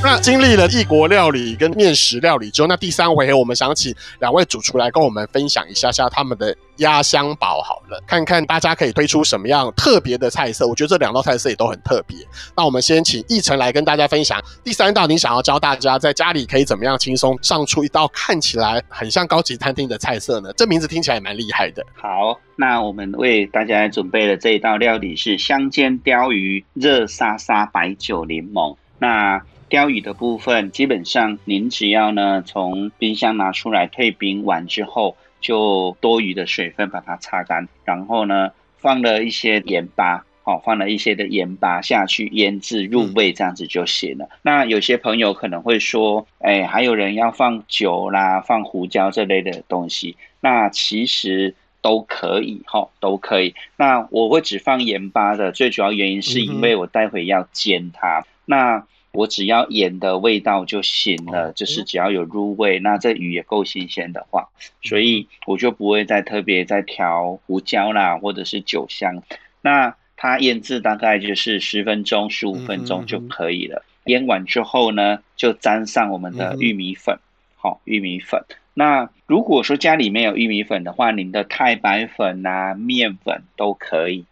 那经历了异国料理跟面食料理之后，那第三回合我们想请两位主厨来跟我们分享一下下他们的压箱宝好了，看看大家可以推出什么样特别的菜色。我觉得这两道菜色也都很特别。那我们先请奕成来跟大家分享第三道，你想要教大家在家里可以怎么样轻松上出一道看起来很像高级餐厅的菜色呢？这名字听起来也蛮厉害的。好，那我们为大家准备的这一道料理是香煎鯛鱼热沙沙白酒柠檬。那鯛鱼的部分，基本上您只要呢从冰箱拿出来退冰完之后，就多余的水分把它擦干，然后呢放了一些盐巴，哦，放了一些的盐巴下去腌制入味，这样子就行了。那有些朋友可能会说，哎，还有人要放酒啦，放胡椒这类的东西，那其实都可以，哈，都可以。那我会只放盐巴的，最主要原因是因为我待会要煎它，那。我只要盐的味道就行了，就是只要有入味，那这鱼也够新鲜的话，所以我就不会再特别再调胡椒啦，或者是酒香。那它腌制大概就是十分钟、十五分钟就可以了。腌完之后呢，就沾上我们的玉米粉，好，玉米粉。那如果说家里没有玉米粉的话，您的太白粉啊、面粉都可以。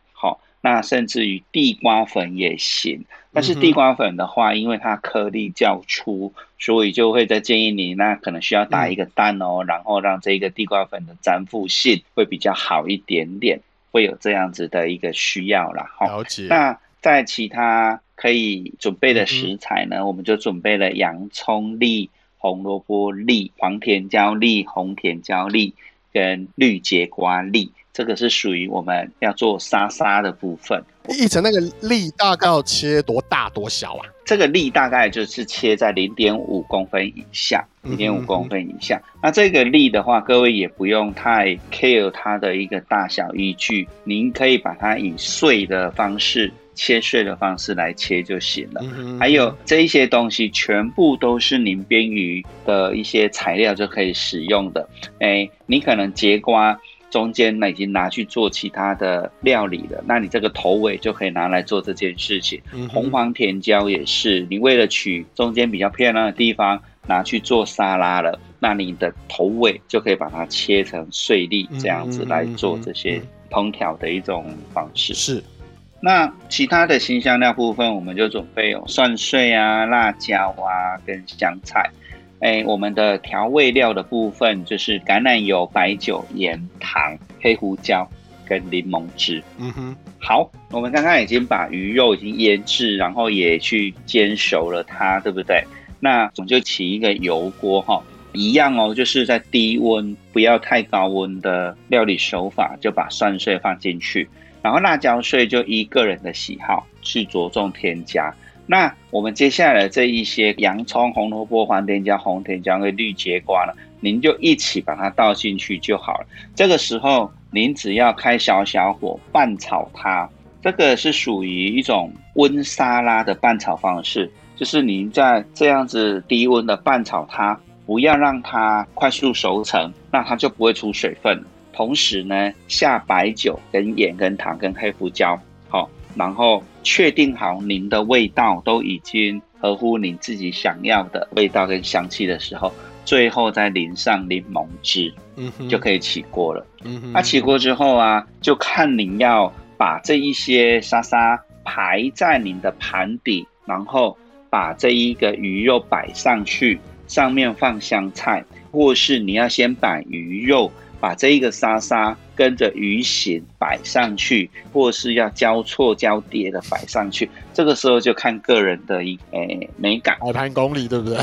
那甚至于地瓜粉也行，但是地瓜粉的话，因为它颗粒较粗，所以就会再建议你，那可能需要打一个蛋哦，然后让这个地瓜粉的粘附性会比较好一点点，会有这样子的一个需要啦。了解。那在其他可以准备的食材呢，我们就准备了洋葱粒、红萝卜粒、黄甜椒粒、红甜椒粒跟绿节瓜粒。这个是属于我们要做沙沙的部分。一成，那个粒大概要切多大多小啊？这个粒大概就是切在零点五公分以下，零点五公分以下。那这个粒的话，各位也不用太 care 它的一个大小依据，您可以把它以碎的方式切碎的方式来切就行了。还有这一些东西，全部都是您编鱼的一些材料就可以使用的。哎，你可能节瓜。中间呢已经拿去做其他的料理了，那你这个头尾就可以拿来做这件事情。嗯、红黄甜椒也是，你为了取中间比较漂亮的地方拿去做沙拉了，那你的头尾就可以把它切成碎粒，这样子来做这些烹调的一种方式。是。那其他的新香料部分，我们就准备有蒜碎啊、辣椒啊跟香菜。哎，我们的调味料的部分就是橄榄油、白酒、盐、糖、黑胡椒跟柠檬汁。嗯哼，好，我们刚刚已经把鱼肉已经腌制，然后也去煎熟了它，对不对？那我们就起一个油锅哈，一样哦，就是在低温，不要太高温的料理手法，就把蒜碎放进去，然后辣椒碎就依个人的喜好去着重添加。那我们接下来这一些洋葱、红萝卜、黄甜椒、红甜椒跟绿节瓜呢，您就一起把它倒进去就好了。这个时候，您只要开小小火拌炒它，这个是属于一种温沙拉的拌炒方式，就是您在这样子低温的拌炒它，不要让它快速熟成，那它就不会出水分。同时呢，下白酒跟盐跟糖跟黑胡椒，好，然后。确定好您的味道都已经合乎您自己想要的味道跟香气的时候，最后再淋上柠檬汁，嗯，就可以起锅了。嗯哼，那起锅之后啊，就看您要把这一些沙沙排在您的盘底，然后把这一个鱼肉摆上去，上面放香菜，或是你要先把鱼肉。把这一个沙沙跟着鱼形摆上去，或是要交错交叠的摆上去，这个时候就看个人的一诶、欸、美感，摆盘功力对不对？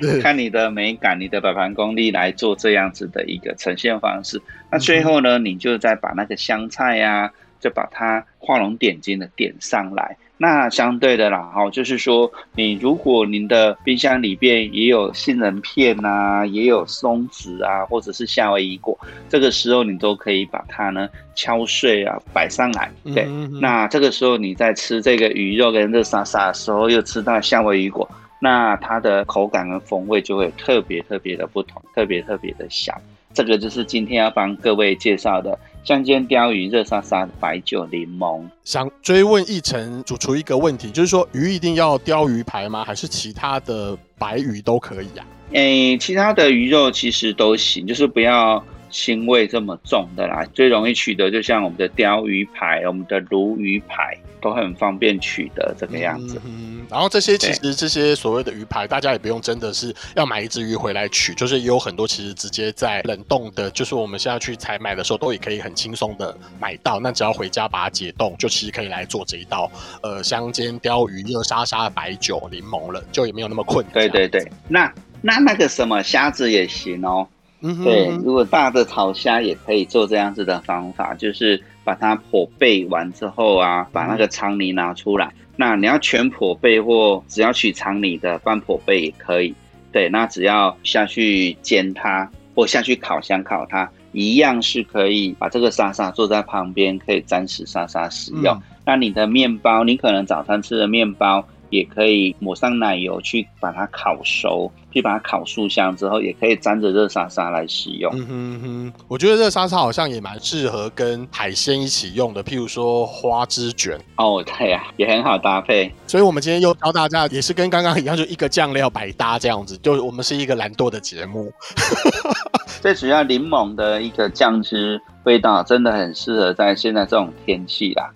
对，看你的美感，你的摆盘功力来做这样子的一个呈现方式。那最后呢，你就再把那个香菜呀、啊，就把它画龙点睛的点上来。那相对的啦，哈，就是说，你如果您的冰箱里边也有杏仁片呐，也有松子啊，或者是夏威夷果，这个时候你都可以把它呢敲碎啊，摆上来。对，嗯嗯，那这个时候你在吃这个鱼肉跟热沙沙的时候，又吃到夏威夷果，那它的口感跟风味就会特别特别的不同，特别特别的香。这个就是今天要帮各位介绍的。香煎鲷鱼、热沙沙、白酒、柠檬。想追问一成主厨一个问题，就是说鱼一定要鲷鱼排吗？还是其他的白鱼都可以啊？诶、欸，其他的鱼肉其实都行，就是不要。腥味这么重的啦，最容易取得就像我们的鯛鱼排、我们的鲈鱼排都很方便取得这个样子。嗯，然后这些其实这些所谓的鱼排，大家也不用真的是要买一只鱼回来取，就是也有很多其实直接在冷冻的，就是我们现在去采买的时候都也可以很轻松的买到。那只要回家把它解冻，就其实可以来做这一道呃香煎鯛鱼热沙沙的白酒柠檬了，就也没有那么困难。对对对，那那那个什么虾子也行哦。对，如果大的炒虾也可以做这样子的方法，就是把它剖背完之后啊，把那个肠泥拿出来。那你要全剖背或只要取肠泥的半剖背也可以。对，那只要下去煎它或下去烤箱烤它，一样是可以把这个沙沙坐在旁边，可以沾食沙沙食用。嗯。那你的面包，你可能早餐吃的面包。也可以抹上奶油去把它烤熟，去把它烤酥香之后，也可以沾着热沙沙来使用。嗯哼哼，我觉得热沙沙好像也蛮适合跟海鲜一起用的，譬如说花枝卷。哦，对呀、啊，也很好搭配。所以我们今天又教大家，也是跟刚刚一样，就一个酱料百搭这样子。就我们是一个懒惰的节目。最主要柠檬的一个酱汁味道真的很适合在现在这种天气啦。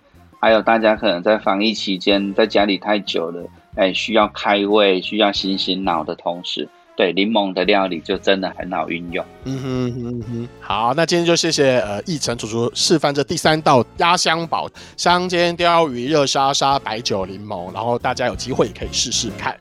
还有大家可能在防疫期间在家里太久了，哎，需要开胃、需要醒醒脑的同时，对柠檬的料理就真的很好运用。嗯哼哼哼，好，那今天就谢谢呃奕成主厨示范这第三道压箱宝香煎鲷鱼热沙沙白酒柠檬，然后大家有机会也可以试试看。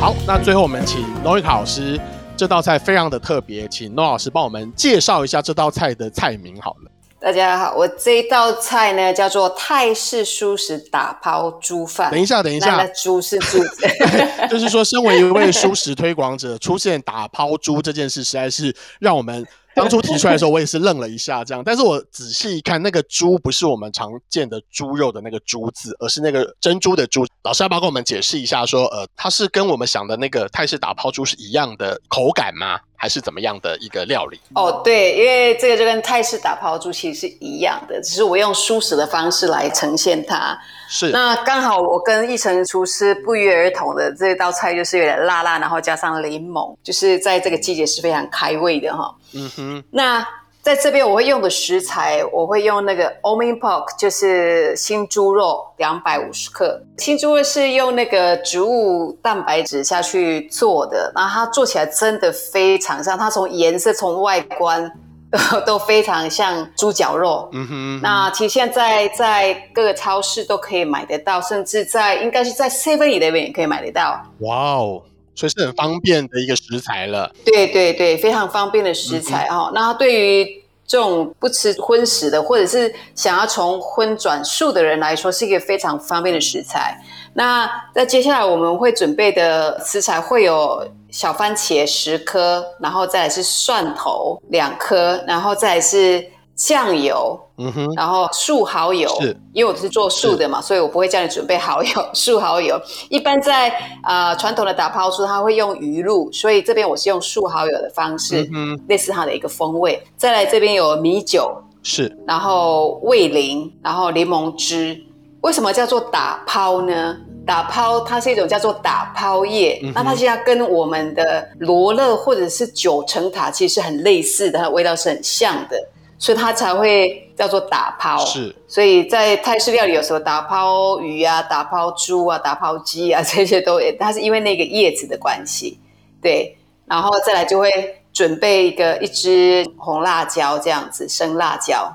好，那最后我们请 Norika 老师。这道菜非常的特别，请诺老师帮我们介绍一下这道菜的菜名好了。大家好，我这一道菜呢叫做泰式素食打抛猪饭。等一下，等一下，猪是猪，就是说，身为一位素食推广者，出现打抛猪这件事，实在是让我们。当初提出来的时候，我也是愣了一下，这样。但是我仔细一看，那个“猪”不是我们常见的猪肉的那个“猪”字，而是那个珍珠的“珠”。老师要不要跟我们解释一下，说，呃，它是跟我们想的那个泰式打抛猪是一样的口感吗？还是怎么样的一个料理？哦，对，因为这个就跟泰式打抛猪其实是一样的，只是我用素食的方式来呈现它。是。那刚好我跟一成厨师不约而同的这道菜就是有点辣辣，然后加上柠檬，就是在这个季节是非常开胃的哈。嗯哼。那。在这边我会用的食材，我会用那个 Omi Pork，就是新猪肉两百五十克。新猪肉是用那个植物蛋白质下去做的，然后它做起来真的非常像，它从颜色、从外观都都非常像猪脚肉。嗯哼，嗯哼。那其实现在在各个超市都可以买得到，甚至在应该是在 Seven Eleven 也可以买得到。哇哦！所以是很方便的一个食材了。对对对，非常方便的食材哈、嗯。那对于这种不吃荤食的，或者是想要从荤转素的人来说，是一个非常方便的食材。那在接下来我们会准备的食材会有小番茄十颗，然后再来是蒜头两颗，然后再来是。酱油，嗯哼，然后素蚝油，是，因为我是做素的嘛，所以我不会叫你准备蚝油，素蚝油。一般在啊、呃、传统的打抛猪，它会用鱼露，所以这边我是用素蚝油的方式，嗯，类似它的一个风味。再来这边有米酒，是，然后味淋，然后柠檬汁。为什么叫做打抛呢？打抛它是一种叫做打抛叶，嗯、那它现在跟我们的罗勒或者是九层塔其实是很类似的，它的味道是很像的。所以它才会叫做打抛，是。所以在泰式料理，有时候打抛鱼啊、打抛猪啊、打抛鸡啊，这些都，它是因为那个叶子的关系，对。然后再来就会准备一个一支红辣椒这样子，生辣椒。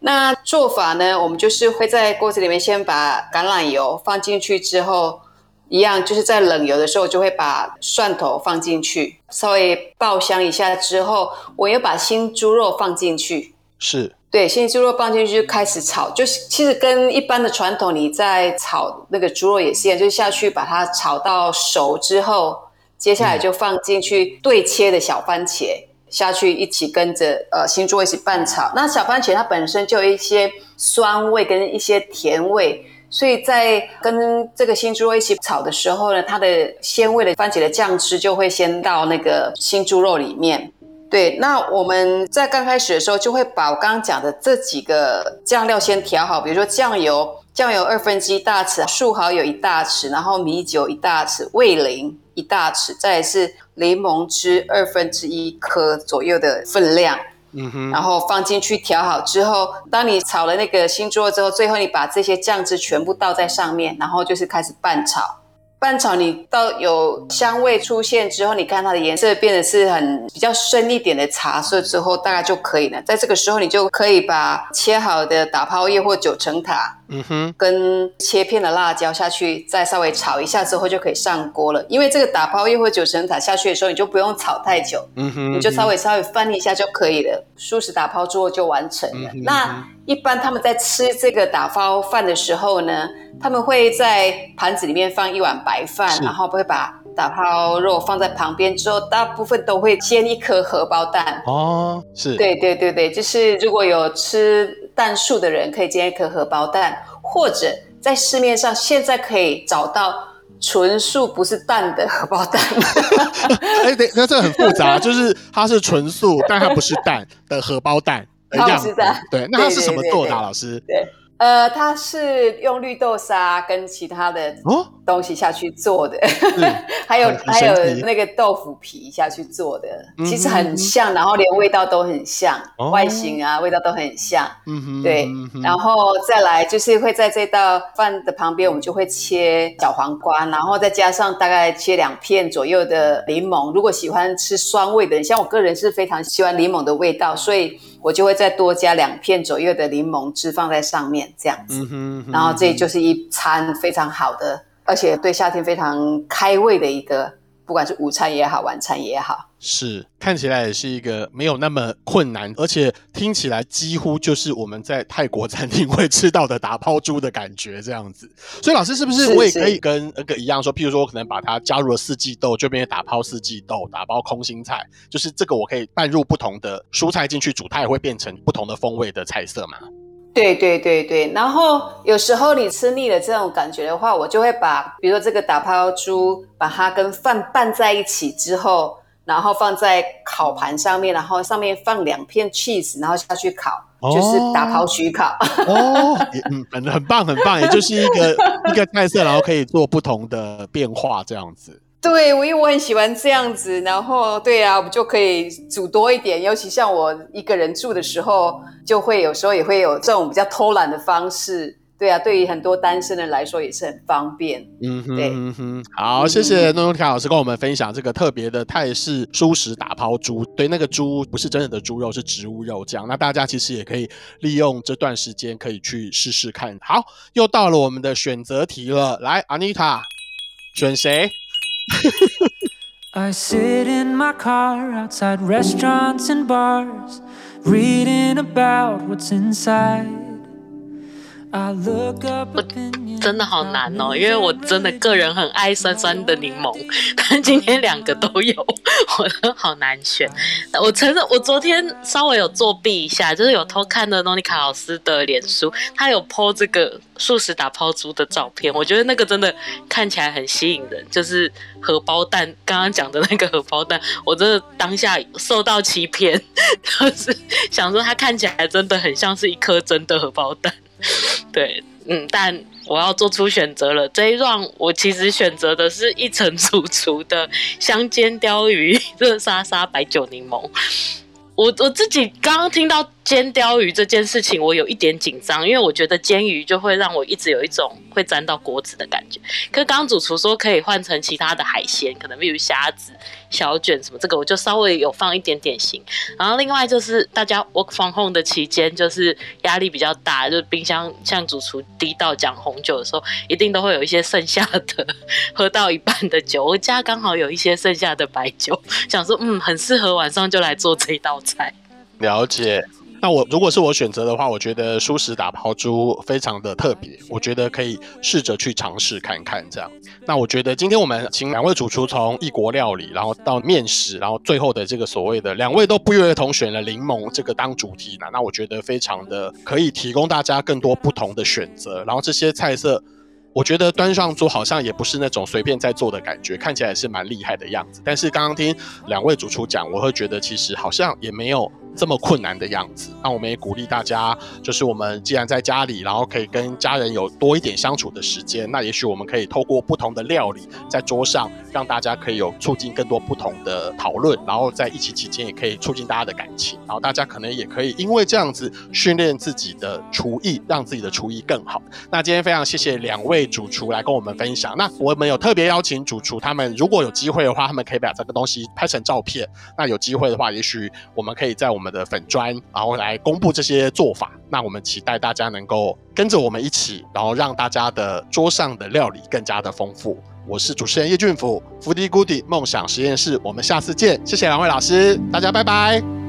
那做法呢，我们就是会在锅子里面先把橄榄油放进去之后，一样就是在冷油的时候就会把蒜头放进去，稍微爆香一下之后，我又把新猪肉放进去。是对，新猪肉放进去就开始炒，就是其实跟一般的传统你在炒那个猪肉也是一样，就是下去把它炒到熟之后，接下来就放进去对切的小番茄下去一起跟着呃新猪肉一起拌炒。那小番茄它本身就有一些酸味跟一些甜味，所以在跟这个新猪肉一起炒的时候呢，它的鲜味的番茄的酱汁就会先到那个新猪肉里面。对，那我们在刚开始的时候就会把我刚刚讲的这几个酱料先调好，比如说酱油，酱油二分之一大匙，素蚝油一大匙，然后米酒一大匙，味淋一大匙，再是柠檬汁二分之一颗左右的分量。嗯哼，然后放进去调好之后，当你炒了那个新猪肉之后，最后你把这些酱汁全部倒在上面，然后就是开始拌炒。拌炒你到有香味出现之后，你看它的颜色变得是很比较深一点的茶色之后，大概就可以了。在这个时候，你就可以把切好的打泡叶或九层塔，嗯哼，跟切片的辣椒下去，再稍微炒一下之后就可以上锅了。因为这个打泡叶或九层塔下去的时候，你就不用炒太久，嗯哼，你就稍微稍微翻一下就可以了，素食打泡之后就完成了。嗯、那一般他们在吃这个打包饭的时候呢，他们会在盘子里面放一碗白饭，然后会把打抛肉放在旁边，之后大部分都会煎一颗荷包蛋。哦，是，对对对对，就是如果有吃蛋素的人，可以煎一颗荷包蛋，或者在市面上现在可以找到纯素不是蛋的荷包蛋。哎，对，那这个很复杂，就是它是纯素，但它不是蛋的荷包蛋。好吃的，对，那它是什么做的，啊，老师？对。呃，它是用绿豆沙跟其他的东西下去做的，哦、还有还有那个豆腐皮下去做的，嗯、其实很像，然后连味道都很像，哦、外形啊味道都很像。嗯哼，对，嗯、然后再来就是会在这道饭的旁边，我们就会切小黄瓜，然后再加上大概切两片左右的柠檬。如果喜欢吃酸味的人，像我个人是非常喜欢柠檬的味道，所以我就会再多加两片左右的柠檬汁放在上面。这样子，然后这就是一餐非常好的，而且对夏天非常开胃的一个，不管是午餐也好，晚餐也好，是看起来也是一个没有那么困难，而且听起来几乎就是我们在泰国餐厅会吃到的打抛猪的感觉这样子。所以老师是不是我也可以跟那个一样说，譬如说我可能把它加入了四季豆，就变成打抛四季豆，打包空心菜，就是这个我可以拌入不同的蔬菜进去煮，它也会变成不同的风味的菜色嘛？对对对对，然后有时候你吃腻了这种感觉的话，我就会把，比如说这个打抛猪，把它跟饭拌在一起之后，然后放在烤盘上面，然后上面放两片 cheese，然后下去烤，哦、就是打抛焗烤。哦，嗯，很很棒很棒，也就是一个一个菜色，然后可以做不同的变化这样子。对，我因为我很喜欢这样子，然后对啊，我们就可以煮多一点。尤其像我一个人住的时候，就会有时候也会有这种比较偷懒的方式。对啊，对于很多单身的人来说也是很方便。嗯哼，对，嗯哼，好，谢谢诺诺卡老师跟我们分享这个特别的泰式素食打抛猪。对，那个猪不是真正的猪肉，是植物肉这样。那大家其实也可以利用这段时间可以去试试看。好，又到了我们的选择题了，来，Anita，选谁？I sit in my car outside restaurants and bars, reading about what's inside. 我真的好难哦，因为我真的个人很爱酸酸的柠檬，但今天两个都有，我都好难选。我承认，我昨天稍微有作弊一下，就是有偷看的诺妮卡老师的脸书，他有 po 这个素食打抛猪的照片，我觉得那个真的看起来很吸引人，就是荷包蛋，刚刚讲的那个荷包蛋，我真的当下受到欺骗，就是想说它看起来真的很像是一颗真的荷包蛋。对，嗯，但我要做出选择了。这一段我其实选择的是一层主厨的香煎鲷鱼热沙沙白酒柠檬。我我自己刚刚听到煎鯛鱼这件事情，我有一点紧张，因为我觉得煎鱼就会让我一直有一种会沾到锅子的感觉。可是刚刚主厨说可以换成其他的海鲜，可能比如虾子、小卷什么，这个我就稍微有放一点点心。然后另外就是大家 work from home 的期间，就是压力比较大，就是冰箱像主厨第一道讲红酒的时候，一定都会有一些剩下的 喝到一半的酒。我家刚好有一些剩下的白酒，想说嗯，很适合晚上就来做这一道菜。了解。那我如果是我选择的话，我觉得舒适打抛猪非常的特别，我觉得可以试着去尝试看看这样。那我觉得今天我们请两位主厨从异国料理，然后到面食，然后最后的这个所谓的两位都不约而同选了柠檬这个当主题呢，那我觉得非常的可以提供大家更多不同的选择，然后这些菜色。我觉得端上桌好像也不是那种随便在做的感觉，看起来是蛮厉害的样子。但是刚刚听两位主厨讲，我会觉得其实好像也没有。这么困难的样子，那我们也鼓励大家，就是我们既然在家里，然后可以跟家人有多一点相处的时间，那也许我们可以透过不同的料理在桌上，让大家可以有促进更多不同的讨论，然后在疫情期间也可以促进大家的感情，然后大家可能也可以因为这样子训练自己的厨艺，让自己的厨艺更好。那今天非常谢谢两位主厨来跟我们分享。那我们有特别邀请主厨，他们如果有机会的话，他们可以把这个东西拍成照片。那有机会的话，也许我们可以在我们。我们的粉砖，然后来公布这些做法。那我们期待大家能够跟着我们一起，然后让大家的桌上的料理更加的丰富。我是主持人叶俊甫，福迪咕迪梦想实验室，我们下次见。谢谢两位老师，大家拜拜。